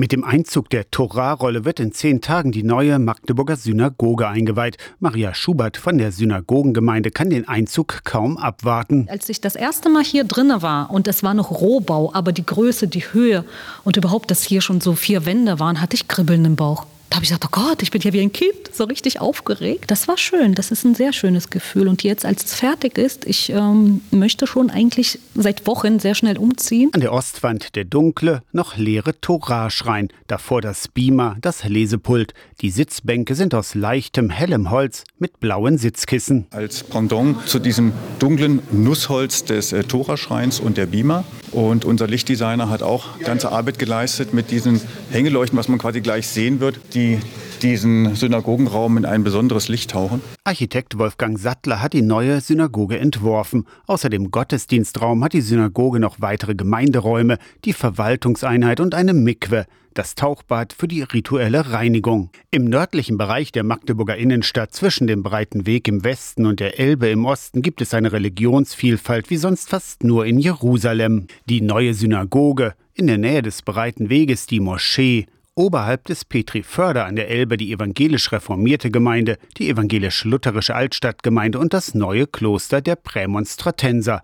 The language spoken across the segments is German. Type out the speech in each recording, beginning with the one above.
Mit dem Einzug der Torahrolle wird in zehn Tagen die neue Magdeburger Synagoge eingeweiht. Maria Schubert von der Synagogengemeinde kann den Einzug kaum abwarten. Als ich das erste Mal hier drinne war und es war noch Rohbau, aber die Größe, die Höhe und überhaupt, dass hier schon so vier Wände waren, hatte ich Kribbeln im Bauch. Da habe ich gesagt, oh Gott, ich bin hier wie ein Kind, so richtig aufgeregt. Das war schön, das ist ein sehr schönes Gefühl. Und jetzt, als es fertig ist, ich ähm, möchte schon eigentlich seit Wochen sehr schnell umziehen. An der Ostwand der dunkle, noch leere Torah-Schrein. Davor das Beamer, das Lesepult. Die Sitzbänke sind aus leichtem, hellem Holz mit blauen Sitzkissen. Als Pendant zu diesem dunklen Nussholz des äh, Tora-Schreins und der Beamer. Und unser Lichtdesigner hat auch ganze Arbeit geleistet mit diesen Hängeleuchten, was man quasi gleich sehen wird. Die die diesen Synagogenraum in ein besonderes Licht tauchen. Architekt Wolfgang Sattler hat die neue Synagoge entworfen. Außer dem Gottesdienstraum hat die Synagoge noch weitere Gemeinderäume, die Verwaltungseinheit und eine Mikwe, das Tauchbad für die rituelle Reinigung. Im nördlichen Bereich der Magdeburger Innenstadt zwischen dem breiten Weg im Westen und der Elbe im Osten gibt es eine Religionsvielfalt wie sonst fast nur in Jerusalem. Die neue Synagoge, in der Nähe des breiten Weges die Moschee, Oberhalb des Petri Förder an der Elbe die evangelisch reformierte Gemeinde, die evangelisch-lutherische Altstadtgemeinde und das neue Kloster der Prämonstratenser.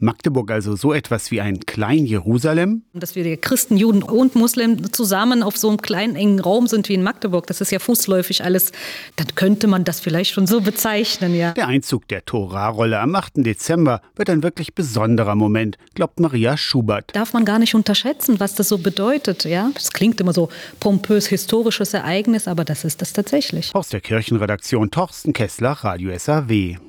Magdeburg also so etwas wie ein Klein-Jerusalem? Dass wir Christen, Juden und Muslimen zusammen auf so einem kleinen, engen Raum sind wie in Magdeburg, das ist ja fußläufig alles, dann könnte man das vielleicht schon so bezeichnen, ja. Der Einzug der Torahrolle am 8. Dezember wird ein wirklich besonderer Moment, glaubt Maria Schubert. Darf man gar nicht unterschätzen, was das so bedeutet, ja. Das klingt immer so pompös, historisches Ereignis, aber das ist das tatsächlich. Aus der Kirchenredaktion Torsten Kessler, Radio SAW.